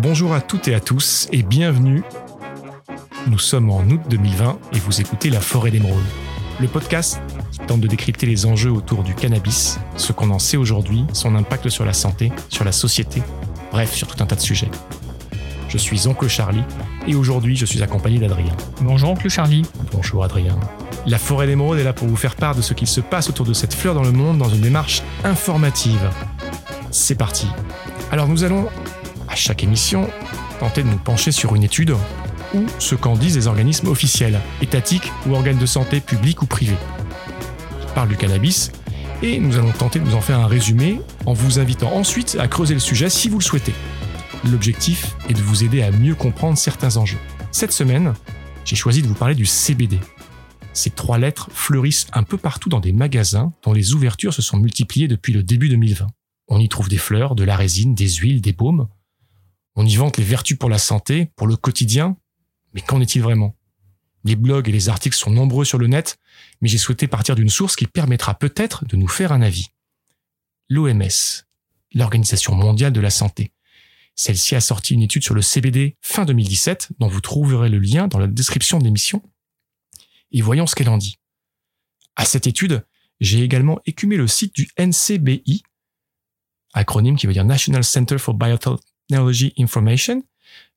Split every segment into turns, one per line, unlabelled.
Bonjour à toutes et à tous et bienvenue. Nous sommes en août 2020 et vous écoutez La Forêt d'Émeraude, le podcast qui tente de décrypter les enjeux autour du cannabis, ce qu'on en sait aujourd'hui, son impact sur la santé, sur la société, bref, sur tout un tas de sujets. Je suis Oncle Charlie et aujourd'hui je suis accompagné d'Adrien.
Bonjour Oncle Charlie.
Bonjour Adrien. La Forêt d'Émeraude est là pour vous faire part de ce qu'il se passe autour de cette fleur dans le monde dans une démarche informative. C'est parti. Alors nous allons, chaque émission, tenter de nous pencher sur une étude ou ce qu'en disent les organismes officiels, étatiques ou organes de santé publics ou privés. Je parle du cannabis et nous allons tenter de vous en faire un résumé en vous invitant ensuite à creuser le sujet si vous le souhaitez. L'objectif est de vous aider à mieux comprendre certains enjeux. Cette semaine, j'ai choisi de vous parler du CBD. Ces trois lettres fleurissent un peu partout dans des magasins dont les ouvertures se sont multipliées depuis le début 2020. On y trouve des fleurs, de la résine, des huiles, des baumes. On y vante les vertus pour la santé, pour le quotidien. Mais qu'en est-il vraiment? Les blogs et les articles sont nombreux sur le net, mais j'ai souhaité partir d'une source qui permettra peut-être de nous faire un avis. L'OMS, l'Organisation mondiale de la santé. Celle-ci a sorti une étude sur le CBD fin 2017, dont vous trouverez le lien dans la description de l'émission. Et voyons ce qu'elle en dit. À cette étude, j'ai également écumé le site du NCBI, acronyme qui veut dire National Center for Biotechnology Information,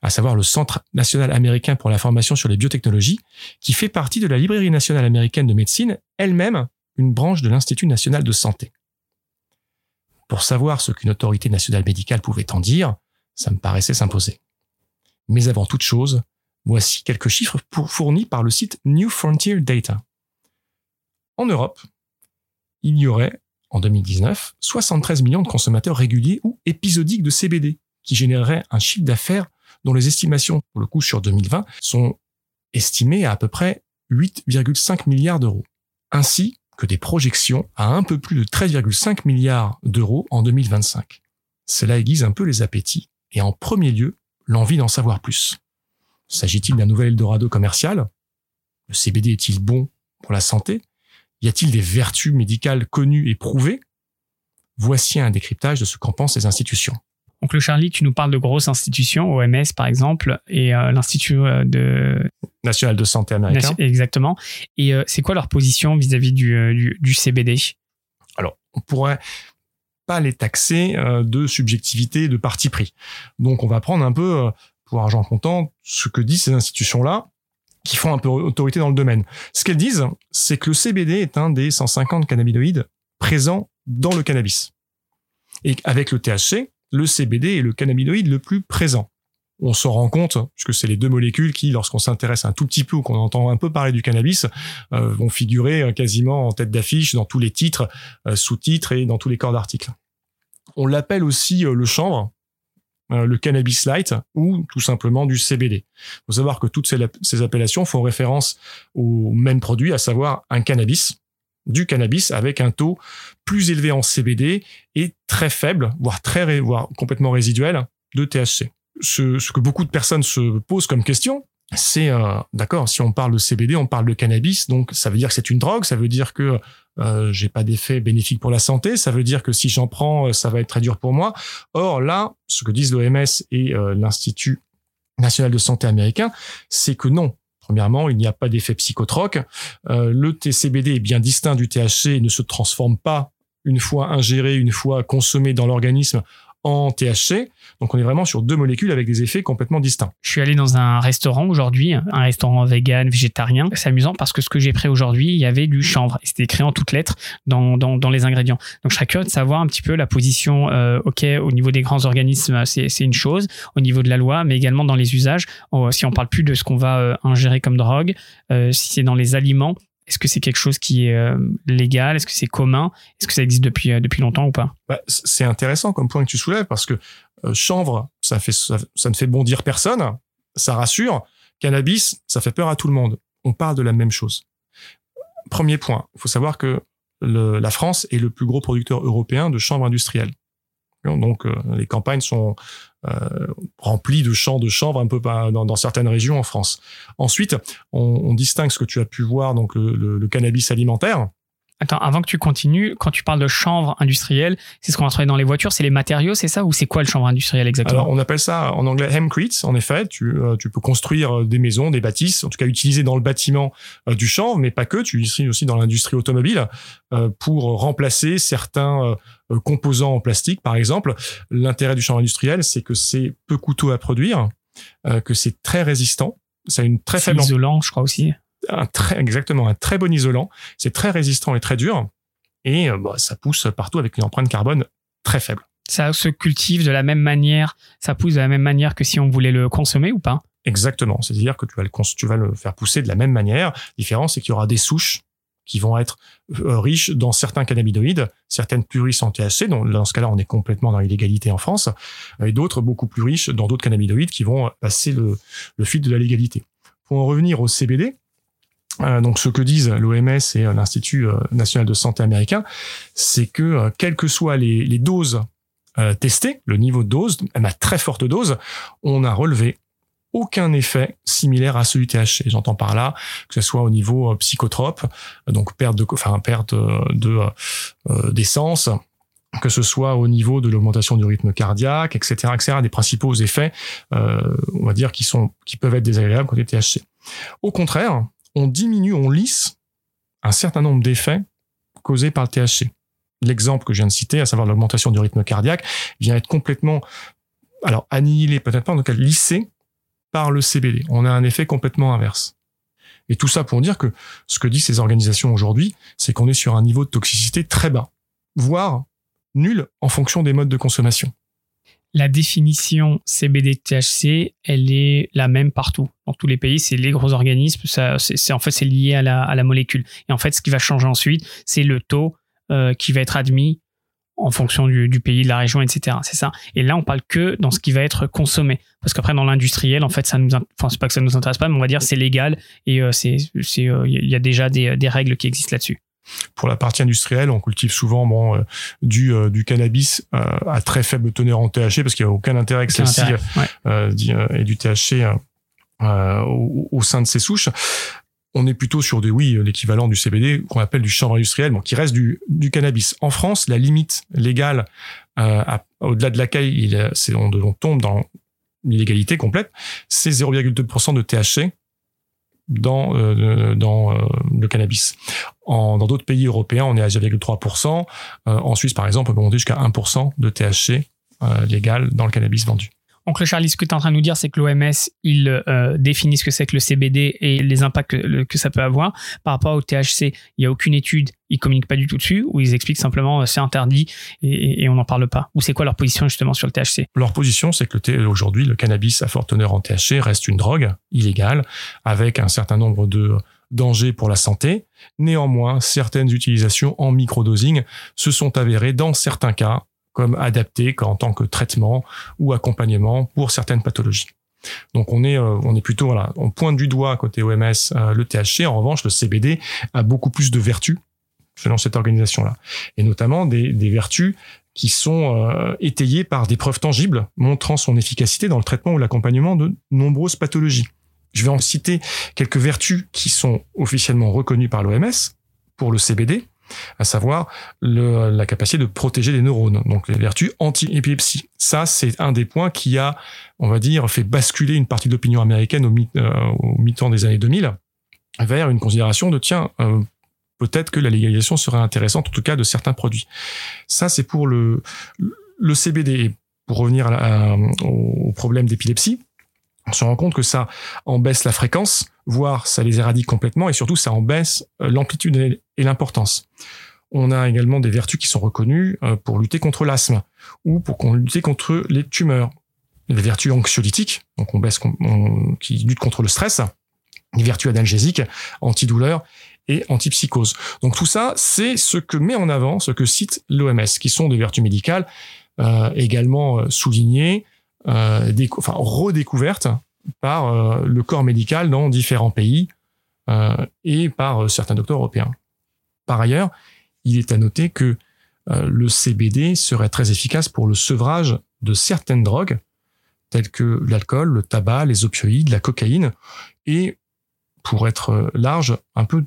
à savoir le Centre national américain pour l'information sur les biotechnologies, qui fait partie de la Librairie nationale américaine de médecine, elle-même une branche de l'Institut national de santé. Pour savoir ce qu'une autorité nationale médicale pouvait en dire, ça me paraissait s'imposer. Mais avant toute chose, voici quelques chiffres fournis par le site New Frontier Data. En Europe, il y aurait, en 2019, 73 millions de consommateurs réguliers ou épisodiques de CBD, qui généreraient un chiffre d'affaires dont les estimations, pour le coup sur 2020, sont estimées à à peu près 8,5 milliards d'euros, ainsi que des projections à un peu plus de 13,5 milliards d'euros en 2025. Cela aiguise un peu les appétits et en premier lieu l'envie d'en savoir plus. S'agit-il d'un nouvel Eldorado commercial? Le CBD est-il bon pour la santé? Y a-t-il des vertus médicales connues et prouvées? Voici un décryptage de ce qu'en pensent les institutions.
Donc le Charlie, tu nous parles de grosses institutions, OMS par exemple, et euh, l'Institut euh, de...
national de santé américain.
Exactement. Et euh, c'est quoi leur position vis-à-vis du, du, du, CBD
Alors, on pourrait pas les taxer de subjectivité, de parti pris. Donc on va prendre un peu, pour argent comptant, ce que disent ces institutions-là, qui font un peu autorité dans le domaine. Ce qu'elles disent, c'est que le CBD est un des 150 cannabinoïdes présents dans le cannabis. Et avec le THC, le CBD est le cannabinoïde le plus présent. On s'en rend compte, puisque c'est les deux molécules qui, lorsqu'on s'intéresse un tout petit peu ou qu'on entend un peu parler du cannabis, euh, vont figurer euh, quasiment en tête d'affiche dans tous les titres, euh, sous-titres et dans tous les corps d'articles. On l'appelle aussi le chanvre, le cannabis light ou tout simplement du CBD. Il faut savoir que toutes ces appellations font référence au même produit, à savoir un cannabis, du cannabis avec un taux plus élevé en CBD et très faible, voire très, voire complètement résiduel de THC. Ce, que beaucoup de personnes se posent comme question, c'est euh, d'accord, si on parle de CBD, on parle de cannabis, donc ça veut dire que c'est une drogue, ça veut dire que euh, j'ai pas d'effet bénéfique pour la santé, ça veut dire que si j'en prends, euh, ça va être très dur pour moi. Or là, ce que disent l'OMS et l'Institut national de santé américain, c'est que non. Premièrement, il n'y a pas d'effet psychotroque. Euh, le TCBD est bien distinct du THC et ne se transforme pas une fois ingéré, une fois consommé dans l'organisme en THC. Donc on est vraiment sur deux molécules avec des effets complètement distincts.
Je suis allé dans un restaurant aujourd'hui, un restaurant vegan, végétarien. C'est amusant parce que ce que j'ai pris aujourd'hui, il y avait du chanvre. C'était écrit en toutes lettres dans, dans, dans, les ingrédients. Donc je serais curieux de savoir un petit peu la position, euh, ok, au niveau des grands organismes, c'est une chose, au niveau de la loi, mais également dans les usages. si on parle plus de ce qu'on va euh, ingérer comme drogue, euh, si c'est dans les aliments, est-ce que c'est quelque chose qui est euh, légal? Est-ce que c'est commun? Est-ce que ça existe depuis, euh, longtemps ou pas?
Bah, C'est intéressant comme point que tu soulèves parce que euh, chanvre, ça, ne fait bondir personne, ça rassure. Cannabis, ça fait peur à tout le monde. On parle de la même chose. Premier point, il faut savoir que la France est le plus gros producteur européen de chanvre industriel. Donc euh, les campagnes sont euh, remplies de champs de chanvre un peu dans, dans certaines régions en France. Ensuite, on, distingue ce que tu as pu voir, donc le cannabis alimentaire,
Attends, avant que tu continues, quand tu parles de chanvre industriel, c'est ce qu'on va trouver dans les voitures, c'est les matériaux, c'est ça ou c'est quoi le chanvre industriel exactement
Alors, on appelle ça en anglais hemcrete. En effet, tu, euh, tu peux construire des maisons, des bâtisses, en tout cas utiliser dans le bâtiment euh, du chanvre, mais pas que. Tu utilises aussi dans l'industrie automobile euh, pour remplacer certains composants en plastique, par exemple. L'intérêt du chanvre industriel, c'est que c'est peu coûteux à produire, que c'est très résistant. Ça a une très faible
isolant, je crois aussi
un très, exactement, un très bon isolant. C'est très résistant et très dur. Et euh, bah, ça pousse partout avec une empreinte carbone très faible.
Ça se cultive de la même manière, ça pousse de la même manière que si on voulait le consommer ou pas?
Exactement. C'est-à-dire que tu vas, le, tu vas le faire pousser de la même manière. La différence, c'est qu'il y aura des souches qui vont être euh, riches dans certains cannabinoïdes, certaines plus riches en THC, donc dans ce cas-là, on est complètement dans l'illégalité en France, et d'autres beaucoup plus riches dans d'autres cannabinoïdes qui vont passer le, le fil de la légalité. Pour en revenir au CBD, euh, donc ce que disent l'OMS et euh, l'Institut euh, national de santé américain, c'est que quelles que soient les, doses testées, le niveau de dose, à très forte dose, on a relevé aucun effet similaire à celui THC. J'entends par là que ce soit au niveau psychotrope, donc perte de, enfin perte de d'essence, que ce soit au niveau de l'augmentation du rythme cardiaque, etc., etc., des principaux effets, on va dire qui sont qui peuvent être désagréables côté THC. Au contraire, on diminue, on lisse un certain nombre d'effets causés par le THC. L'exemple que je viens de citer, à savoir l'augmentation du rythme cardiaque, vient être complètement, alors annihilé peut-être pas, en tout cas lissé par le CBD. On a un effet complètement inverse. Et tout ça pour dire que ce que disent ces organisations aujourd'hui, c'est qu'on est sur un niveau de toxicité très bas, voire nul en fonction des modes de consommation
la définition CBD-THC, elle est la même partout. Dans tous les pays, c'est les gros organismes. Ça, c'est, en fait, c'est lié à la, molécule. Et en fait, ce qui va changer ensuite, c'est le taux euh, qui va être admis en fonction du, pays, de la région, etc. C'est ça. Et là, on parle que dans ce qui va être consommé, parce qu'après, dans l'industriel, en fait, ça nous, enfin, c'est pas que ça nous intéresse pas, mais on va dire c'est légal et euh, c'est, euh, il y a déjà des règles qui existent là-dessus.
Pour la partie industrielle, on cultive souvent bon, euh, du, euh, du cannabis euh, à très faible teneur en THC parce qu'il n'y a aucun intérêt que celle-ci ait du THC au, au, sein de ces souches. On est plutôt sur des, oui, l'équivalent du CBD qu'on appelle du chanvre industriel, bon, qui reste du, du cannabis. En France, la limite légale au-delà de laquelle il, on, on tombe dans l'illégalité complète, c'est 0,2% de THC dans, euh, euh, le cannabis. Dans d'autres pays européens, on est à 0,3%. Euh, en Suisse, par exemple, on peut monter jusqu'à 1% de THC légal dans le cannabis vendu.
Oncle Charlie, ce que tu es en train de nous dire, c'est que l'OMS, il euh, définit ce que c'est que le CBD et les impacts que, ça peut avoir. Par rapport au THC, il n'y a aucune étude, ils communiquent pas du tout dessus, ou ils expliquent simplement euh, c'est interdit et, on n'en parle pas. Ou c'est quoi leur position justement sur le THC
Leur position, c'est que aujourd'hui, le cannabis à forte teneur en THC reste une drogue illégale, avec un certain nombre de dangers pour la santé. Néanmoins, certaines utilisations en microdosing se sont avérées dans certains cas comme adapté en tant que traitement ou accompagnement pour certaines pathologies. Donc on est euh, on est plutôt voilà, on pointe du doigt côté OMS euh, le THC. En revanche, le CBD a beaucoup plus de vertus selon cette organisation là, et notamment des, des vertus qui sont euh, étayées par des preuves tangibles montrant son efficacité dans le traitement ou l'accompagnement de nombreuses pathologies. Je vais en citer quelques vertus qui sont officiellement reconnues par l'OMS pour le CBD à savoir la capacité de protéger les neurones, donc les vertus anti-épilepsie. Ça, c'est un des points qui a, on va dire, fait basculer une partie de l'opinion américaine au, euh, mi-temps des années 2000 vers une considération de tiens, euh, peut-être que la légalisation serait intéressante, en tout cas de certains produits. Ça, c'est pour le, le CBD. pour revenir au problème d'épilepsie, on se rend compte que ça en baisse la fréquence, voire ça les éradique complètement, et surtout ça en baisse euh, l'amplitude et l'importance. On a également des vertus qui sont reconnues euh, pour lutter contre l'asthme ou pour lutter contre les tumeurs. Les vertus anxiolytiques, donc on baisse, qui luttent contre le stress, les vertus analgésiques, antidouleurs et antipsychose. Donc tout ça, c'est ce que met en avant, ce que cite l'OMS, qui sont des vertus médicales euh, également soulignées, enfin, redécouverte par euh, le corps médical dans différents pays euh, et par certains docteurs européens. Par ailleurs, il est à noter que le CBD serait très efficace pour le sevrage de certaines drogues, telles que l'alcool, le tabac, les opioïdes, la cocaïne, et pour être large, un peu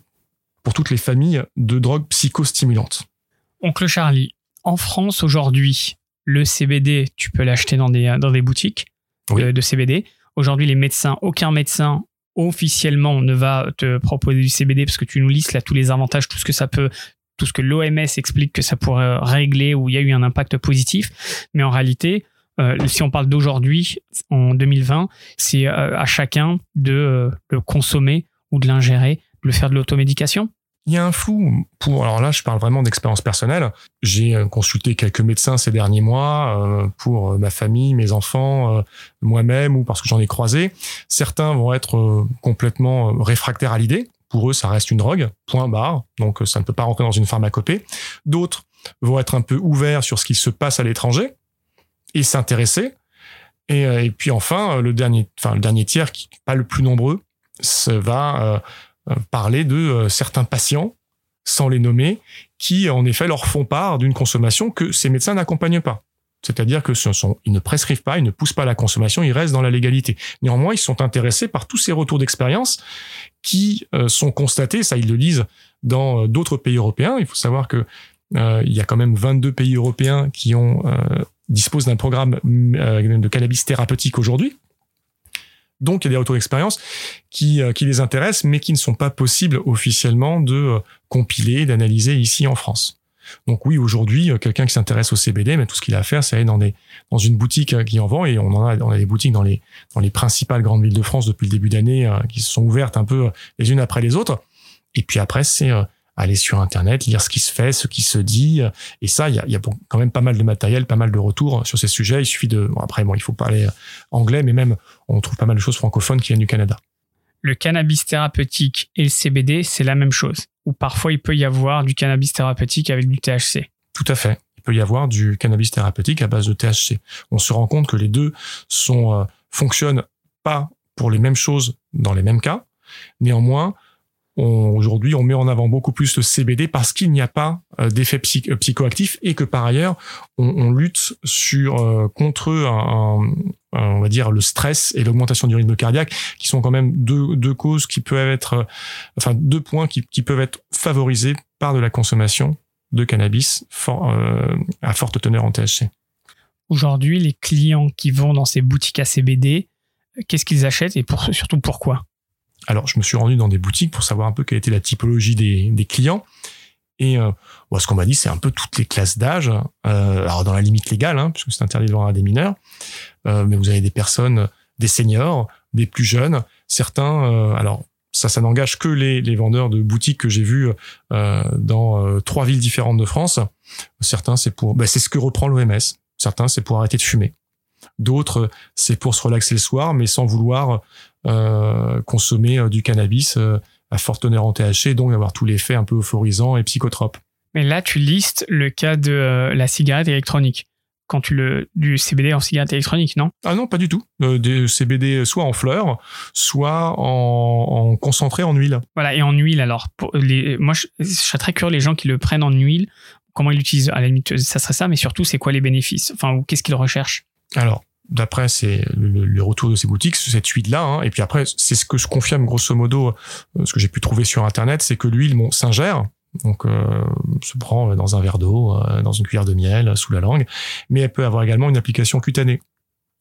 pour toutes les familles de drogues psychostimulantes.
Oncle Charlie, en France aujourd'hui, le CBD, tu peux l'acheter dans des, dans des boutiques
Oui.
de, de CBD. Aujourd'hui, les médecins, aucun médecin officiellement ne va te proposer du CBD parce que tu nous listes là tous les avantages, tout ce que ça peut, tout ce que l'OMS explique que ça pourrait régler ou il y a eu un impact positif. Mais en réalité, euh, si on parle d'aujourd'hui, en 2020, c'est euh, à chacun de euh, le consommer ou de l'ingérer, de le faire de l'automédication.
Il y a un flou pour, alors là, je parle vraiment d'expérience personnelle. J'ai euh, consulté quelques médecins ces derniers mois euh, pour euh, ma famille, mes enfants, moi-même ou parce que j'en ai croisé. Certains vont être complètement réfractaires à l'idée. Pour eux, ça reste une drogue, point barre. Donc, ça ne peut pas rentrer dans une pharmacopée. D'autres vont être un peu ouverts sur ce qui se passe à l'étranger et s'intéresser. Et, puis enfin, le dernier, enfin, le dernier tiers, qui n'est pas le plus nombreux, ça va parler de euh, certains patients, sans les nommer, qui en effet leur font part d'une consommation que ces médecins n'accompagnent pas. C'est-à-dire que ce ils ne prescrivent pas, ils ne poussent pas la consommation, ils restent dans la légalité. Néanmoins, ils sont intéressés par tous ces retours d'expérience qui euh, sont constatés, ça ils le disent, dans euh, d'autres pays européens. Il faut savoir que euh, il y a quand même 22 pays européens qui euh, disposent d'un programme euh, de cannabis thérapeutique aujourd'hui. Donc, il y a des retours d'expérience qui, euh, qui les intéressent, mais qui ne sont pas possibles officiellement de euh, compiler, d'analyser ici en France. Donc oui, aujourd'hui, euh, quelqu'un qui s'intéresse au CBD, mais tout ce qu'il a à faire, c'est aller dans des dans une boutique qui en vend, et on en a on a des boutiques dans les dans les principales grandes villes de France depuis le début d'année qui se sont ouvertes un peu les unes après les autres. Et puis après, c'est aller sur Internet, lire ce qui se fait, ce qui se dit. Et ça, il y a, y a quand même pas mal de matériel, pas mal de retours sur ces sujets. Il suffit de... Bon, après, bon, il faut parler euh, anglais, mais même, on trouve pas mal de choses francophones qui viennent du Canada.
le cannabis thérapeutique et le CBD, c'est la même chose. Ou parfois, il peut y avoir du cannabis thérapeutique avec du THC.
Tout à fait. Il peut y avoir du cannabis thérapeutique à base de THC. On se rend compte que les deux sont euh, fonctionnent pas pour les mêmes choses dans les mêmes cas. Néanmoins, aujourd'hui, on met en avant beaucoup plus le CBD parce qu'il n'y a pas euh, d'effet psy- euh, psychoactif et que par ailleurs, on, on lutte sur euh, contre un, un- on va dire le stress et l'augmentation du rythme cardiaque, qui sont quand même deux, deux causes qui peuvent être, euh, enfin deux points qui, qui peuvent être favorisés par de la consommation de cannabis euh, à forte teneur en THC.
Aujourd'hui, les clients qui vont dans ces boutiques à CBD, qu'est-ce qu'ils achètent et pour, surtout pourquoi?
Alors, je me suis rendu dans des boutiques pour savoir un peu quelle était la typologie des, clients. Et euh, bon, ce qu'on m'a dit, c'est un peu toutes les classes d'âge. Euh, alors, dans la limite légale, hein, puisque c'est interdit de à des mineurs. Euh, mais vous avez des personnes, des seniors, des plus jeunes. Certains, alors ça, ça n'engage que les, vendeurs de boutiques que j'ai vus dans trois villes différentes de France. Certains, c'est pour, ben, c'est ce que reprend l'OMS. Certains, c'est pour arrêter de fumer. D'autres, c'est pour se relaxer le soir, mais sans vouloir euh, consommer euh, du cannabis euh, à forte teneur en THC, donc avoir tout l'effet un peu euphorisant et psychotrope.
Mais là, tu listes le cas de la cigarette électronique. Quand tu le du CBD en cigarette électronique, non?
Ah non, pas du tout. Euh, des CBD soit en fleurs, soit en, en concentré en huile.
Voilà, et en huile alors. Pour les, moi, je, je serais très curieux les gens qui le prennent en huile. Comment ils l'utilisent? À la limite, ça serait ça, mais surtout, c'est quoi les bénéfices? Enfin, ou qu'est-ce qu'ils recherchent?
Alors, d'après c'est le, retour de ces boutiques, cette huile-là. hein. et puis après, c'est ce que je confirme grosso modo, euh, ce que j'ai pu trouver sur Internet, c'est que l'huile bon, s'ingère. Donc, euh, se prend dans un verre d'eau, euh, dans une cuillère de miel, sous la langue. Mais elle peut avoir également une application cutanée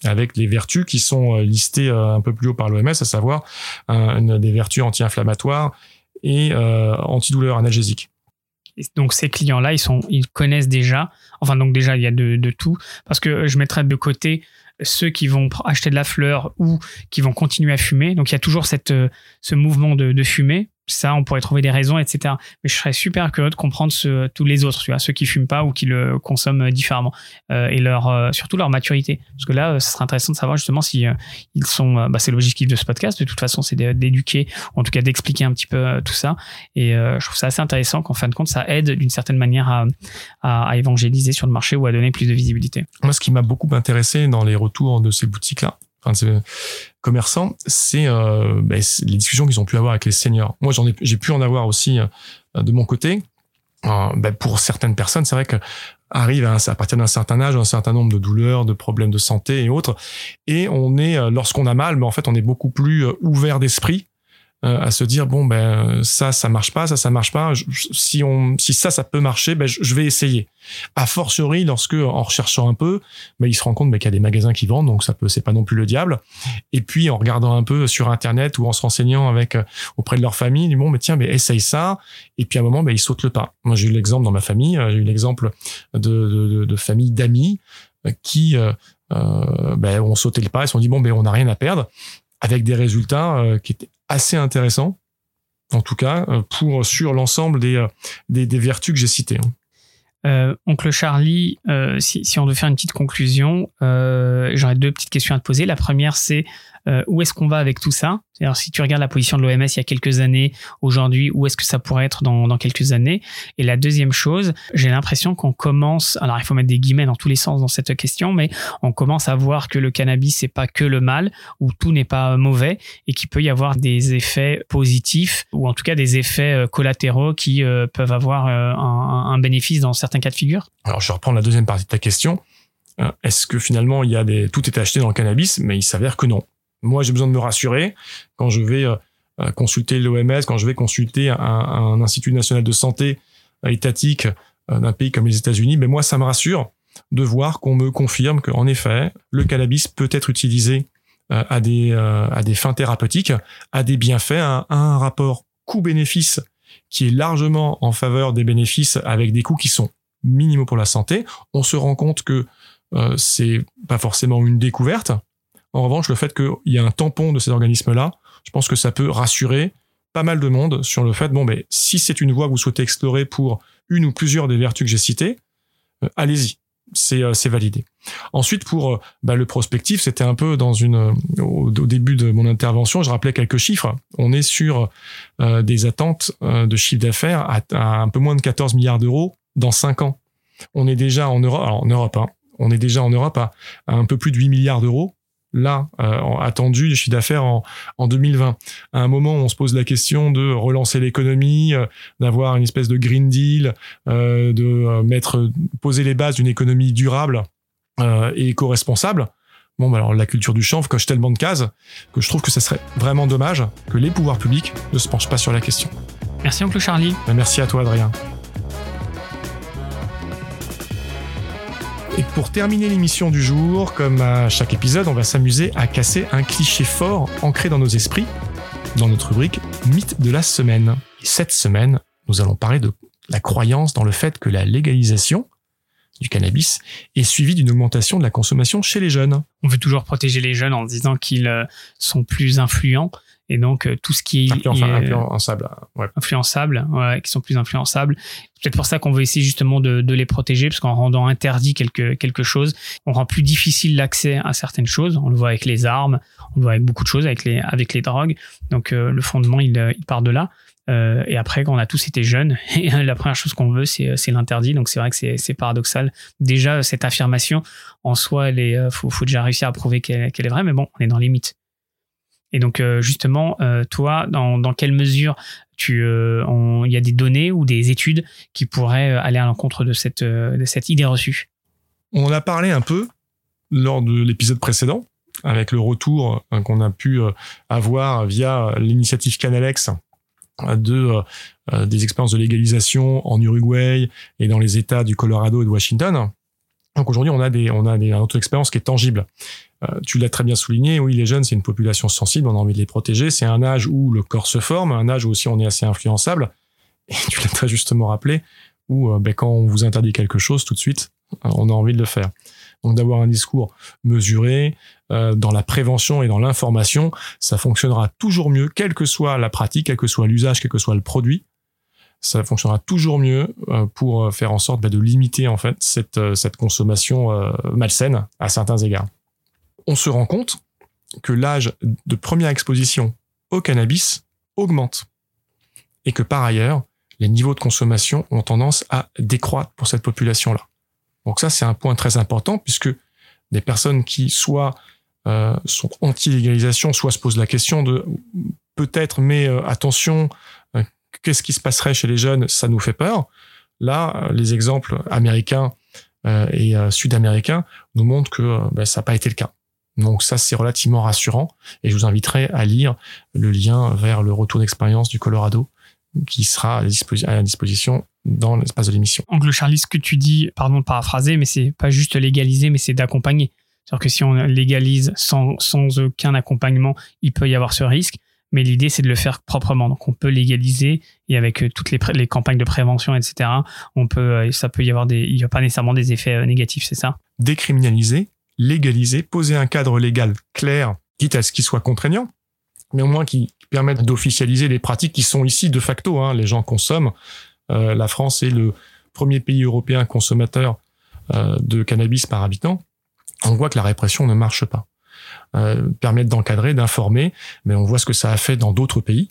avec les vertus qui sont listées un peu plus haut par l'OMS, à savoir des vertus anti-inflammatoires et euh, antidouleurs analgésiques.
Donc ces clients-là, ils sont, ils connaissent déjà. Enfin donc déjà il y a de, de tout parce que je mettrais de côté ceux qui vont acheter de la fleur ou qui vont continuer à fumer. Donc il y a toujours cette, euh, ce mouvement de, de fumer. Ça, on pourrait trouver des raisons, etc. Mais je serais super curieux de comprendre ce, tous les autres, tu vois, ceux qui fument pas ou qui le consomment différemment euh, et leur, euh, surtout leur maturité. Parce que là, euh, ce serait intéressant de savoir justement si euh, ils sont. euh, bah, c'est l'objectif de ce podcast. De toute façon, c'est d'é- d'éduquer, ou en tout cas d'expliquer un petit peu tout ça. Et je trouve ça assez intéressant qu'en fin de compte, ça aide d'une certaine manière à, à, à évangéliser sur le marché ou à donner plus de visibilité.
Moi, ce qui m'a beaucoup intéressé dans les retours de ces boutiques-là, enfin ces commerçants, c'est euh, ben, c'est les discussions qu'ils ont pu avoir avec les seniors. Moi, j'en ai, j'ai pu en avoir aussi euh, de mon côté. Euh, ben, pour certaines personnes, c'est vrai que arrive à, partir d'un certain âge, un certain nombre de douleurs, de problèmes de santé et autres, et on est, euh, lorsqu'on a mal, mais en fait, on est beaucoup plus euh, ouvert d'esprit à se dire bon ben ça ça marche pas ça ça marche pas. Si on si ça ça peut marcher ben je, vais essayer. A fortiori lorsque en recherchant un peu ben il se rend compte ben, qu'il y a des magasins qui vendent donc ça peut c'est pas non plus le diable. Et puis en regardant un peu sur internet ou en se renseignant avec euh, auprès de leur famille ils bon mais tiens mais essaye ça. Et puis à un moment ben ils sautent le pas. Moi j'ai eu l'exemple dans ma famille euh, j'ai eu l'exemple de, de, de, familles d'amis qui euh, ben, ont sauté le pas et se sont dit bon ben on n'a rien à perdre avec des résultats qui étaient assez intéressant, en tout cas, euh, pour sur l'ensemble des, euh, des, des, vertus que j'ai citées. Hein.
Euh, oncle Charlie, si, si, on veut faire une petite conclusion, j'aurais deux petites questions à te poser. La première, c'est euh, où est-ce qu'on va avec tout ça? Alors, si tu regardes la position de l'OMS il y a quelques années, aujourd'hui, où est-ce que ça pourrait être dans, dans quelques années? Et la deuxième chose, j'ai l'impression qu'on commence, alors il faut mettre des guillemets dans tous les sens dans cette question, mais on commence à voir que le cannabis c'est pas que le mal, ou tout n'est pas mauvais, et qu'il peut y avoir des effets positifs, ou en tout cas des effets euh, collatéraux qui euh, peuvent avoir un, un bénéfice dans certains cas de figure.
Alors, je reprends la deuxième partie de ta question. Est-ce que finalement il y a des tout est acheté dans le cannabis Mais il s'avère que non? Moi, j'ai besoin de me rassurer quand je vais euh, euh, consulter l'OMS, quand je vais consulter un, institut national de santé euh, étatique d'un pays comme les États-Unis. Mais moi, ça me rassure de voir qu'on me confirme qu'en effet, le cannabis peut être utilisé à des, à des fins thérapeutiques, à des bienfaits, à un rapport coût-bénéfice qui est largement en faveur des bénéfices avec des coûts qui sont minimaux pour la santé. On se rend compte que euh, c'est pas forcément une découverte, en revanche, le fait qu'il y ait un tampon de ces organismes-là, je pense que ça peut rassurer pas mal de monde sur le fait, bon, ben, si c'est une voie que vous souhaitez explorer pour une ou plusieurs des vertus que j'ai citées, euh, allez-y. C'est, euh, c'est validé. Ensuite, pour euh, bah, le prospectif, c'était un peu dans une au, début de mon intervention, je rappelais quelques chiffres. On est sur des attentes de chiffre d'affaires à, un peu moins de 14 milliards d'euros dans 5 ans. On est déjà en Europe, alors en Europe, hein, on est déjà en Europe à un peu plus de 8 milliards d'euros là euh, attendu du chiffre d'affaires en, en 2020. À un moment où on se pose la question de relancer l'économie, euh, d'avoir une espèce de green deal, euh, de mettre poser les bases d'une économie durable et éco-responsable. Bon, bah alors la culture du chanvre coche tellement de cases que je trouve que ça serait vraiment dommage que les pouvoirs publics ne se penchent pas sur la question.
Merci oncle Charlie.
Bah, merci à toi Adrien. Et pour terminer l'émission du jour, comme à chaque épisode, on va s'amuser à casser un cliché fort ancré dans nos esprits, dans notre rubrique Mythe de la semaine. Et cette semaine, nous allons parler de la croyance dans le fait que la légalisation du cannabis est suivie d'une augmentation de la consommation chez les jeunes.
On veut toujours protéger les jeunes en disant qu'ils euh, sont plus influents et donc euh, tout ce qui est
influençable,
ouais. influençable, ouais, qui sont plus influençables. C'est peut-être pour ça qu'on veut essayer justement de, de les protéger, parce qu'en rendant interdit quelque quelque chose, on rend plus difficile l'accès à certaines choses. On le voit avec les armes, on le voit avec beaucoup de choses, avec les avec les drogues. Donc euh, le fondement, il, euh, il part de là. Euh, et après, quand on a tous été jeunes, et la première chose qu'on veut, c'est, c'est l'interdit. Donc c'est vrai que c'est, paradoxal. Déjà, cette affirmation en soi, il est, faut, faut déjà réussir à prouver qu'elle, est vraie, mais bon, on est dans les mythes. Et donc euh, justement, euh, toi, dans, quelle mesure euh, il y a des données ou des études qui pourraient aller à l'encontre de cette, idée reçue?
On a parlé un peu lors de l'épisode précédent, avec le retour qu'on a pu avoir via l'initiative Canalex de des expériences de légalisation en Uruguay et dans les États du Colorado et de Washington. Donc aujourd'hui, on a des, on a des, une expérience qui est tangible. Euh, tu l'as très bien souligné, oui, les jeunes, c'est une population sensible, on a envie de les protéger. C'est un âge où le corps se forme, un âge où aussi on est assez influençable. Et tu l'as très justement rappelé, où euh, ben, quand on vous interdit quelque chose, tout de suite, euh, on a envie de le faire. Donc d'avoir un discours mesuré dans la prévention et dans l'information, ça fonctionnera toujours mieux, quelle que soit la pratique, quel que soit l'usage, quel que soit le produit. Ça fonctionnera toujours mieux pour faire en sorte ben, de limiter en fait cette, cette consommation malsaine à certains égards on se rend compte que l'âge de première exposition au cannabis augmente et que par ailleurs, les niveaux de consommation ont tendance à décroître pour cette population-là. Donc ça, c'est un point très important puisque des personnes qui soit euh, sont anti-légalisation, soit se posent la question de peut-être, mais euh, attention, euh, qu'est-ce qui se passerait chez les jeunes? Ça nous fait peur. Là, les exemples américains et sud-américains nous montrent que ben, ça n'a pas été le cas Donc ça, c'est relativement rassurant. Et je vous inviterai à lire le lien vers le retour d'expérience du Colorado qui sera à, la disposition dans l'espace de l'émission.
Angle Charlie, ce que tu dis, pardon de paraphraser, mais c'est pas juste légaliser, mais c'est d'accompagner. C'est-à-dire que si on légalise sans, sans aucun accompagnement, il peut y avoir ce risque. Mais l'idée, c'est de le faire proprement. Donc, on peut légaliser et avec euh, toutes les, campagnes de prévention, etc., on peut, euh, ça peut y avoir des, il n'y a pas nécessairement des effets euh, négatifs, c'est ça?
Décriminaliser, légaliser, poser un cadre légal clair, quitte à ce qu'il soit contraignant, mais au moins qui permette d'officialiser les pratiques qui sont ici de facto. Hein. Les gens consomment. la France est le premier pays européen consommateur de cannabis par habitant. On voit que la répression ne marche pas euh, permettre d'encadrer, d'informer, mais on voit ce que ça a fait dans d'autres pays,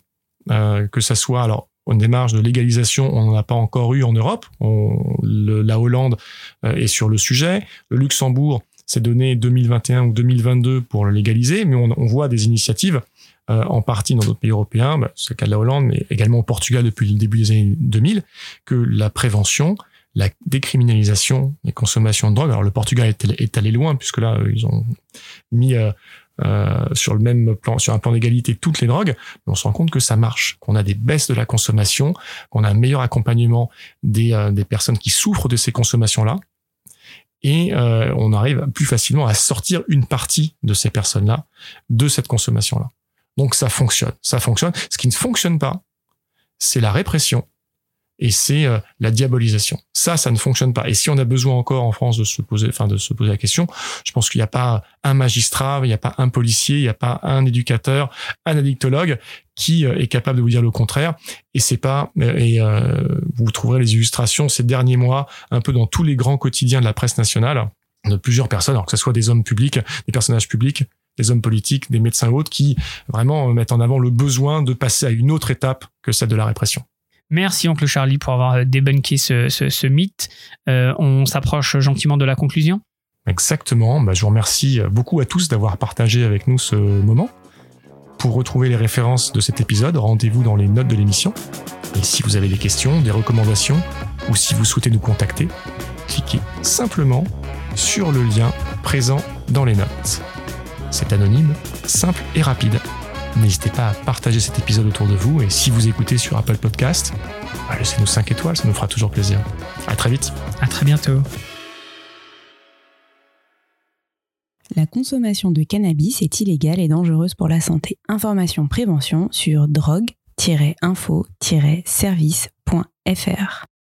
euh, que ça soit alors une démarche de légalisation, on n'en a pas encore eu en Europe. la Hollande euh, est sur le sujet. Le Luxembourg s'est donné 2021 ou 2022 pour le légaliser, mais on, voit des initiatives euh, en partie dans d'autres pays européens, bah, c'est le cas de la Hollande, mais également au Portugal depuis le début des années 2000, que la prévention, la décriminalisation des consommations de drogue. Alors le Portugal est, allé loin puisque là ils ont mis euh, euh, sur le même plan, sur un plan d'égalité toutes les drogues, mais on se rend compte que ça marche, qu'on a des baisses de la consommation, qu'on a un meilleur accompagnement des, euh, des personnes qui souffrent de ces consommations-là, et on arrive plus facilement à sortir une partie de ces personnes-là de cette consommation-là. Donc ça fonctionne, ça fonctionne. Ce qui ne fonctionne pas, c'est la répression et c'est euh, la diabolisation. Ça, ça ne fonctionne pas. Et si on a besoin encore en France de se poser, enfin de se poser la question, je pense qu'il n'y a pas un magistrat, il n'y a pas un policier, il n'y a pas un éducateur, un addictologue qui euh, est capable de vous dire le contraire. Et c'est pas euh, et vous trouverez les illustrations ces derniers mois un peu dans tous les grands quotidiens de la presse nationale de plusieurs personnes, alors que ce soit des hommes publics, des personnages publics, des hommes politiques, des médecins autres, qui vraiment mettent en avant le besoin de passer à une autre étape que celle de la répression.
Merci, oncle Charlie, pour avoir euh, débunké ce, ce, mythe. Euh, on s'approche gentiment de la conclusion.
Exactement. Bah, je vous remercie beaucoup à tous d'avoir partagé avec nous ce moment. Pour retrouver les références de cet épisode, rendez-vous dans les notes de l'émission. Et si vous avez des questions, des recommandations, ou si vous souhaitez nous contacter, cliquez simplement sur le lien présent dans les notes. C'est anonyme, simple et rapide. N'hésitez pas à partager cet épisode autour de vous et si vous écoutez sur Apple Podcast, bah, laissez-nous 5 étoiles, ça nous fera toujours plaisir. À très vite.
À très bientôt.
La consommation de cannabis est illégale et dangereuse pour la santé. Information prévention sur drogue-info-service.fr.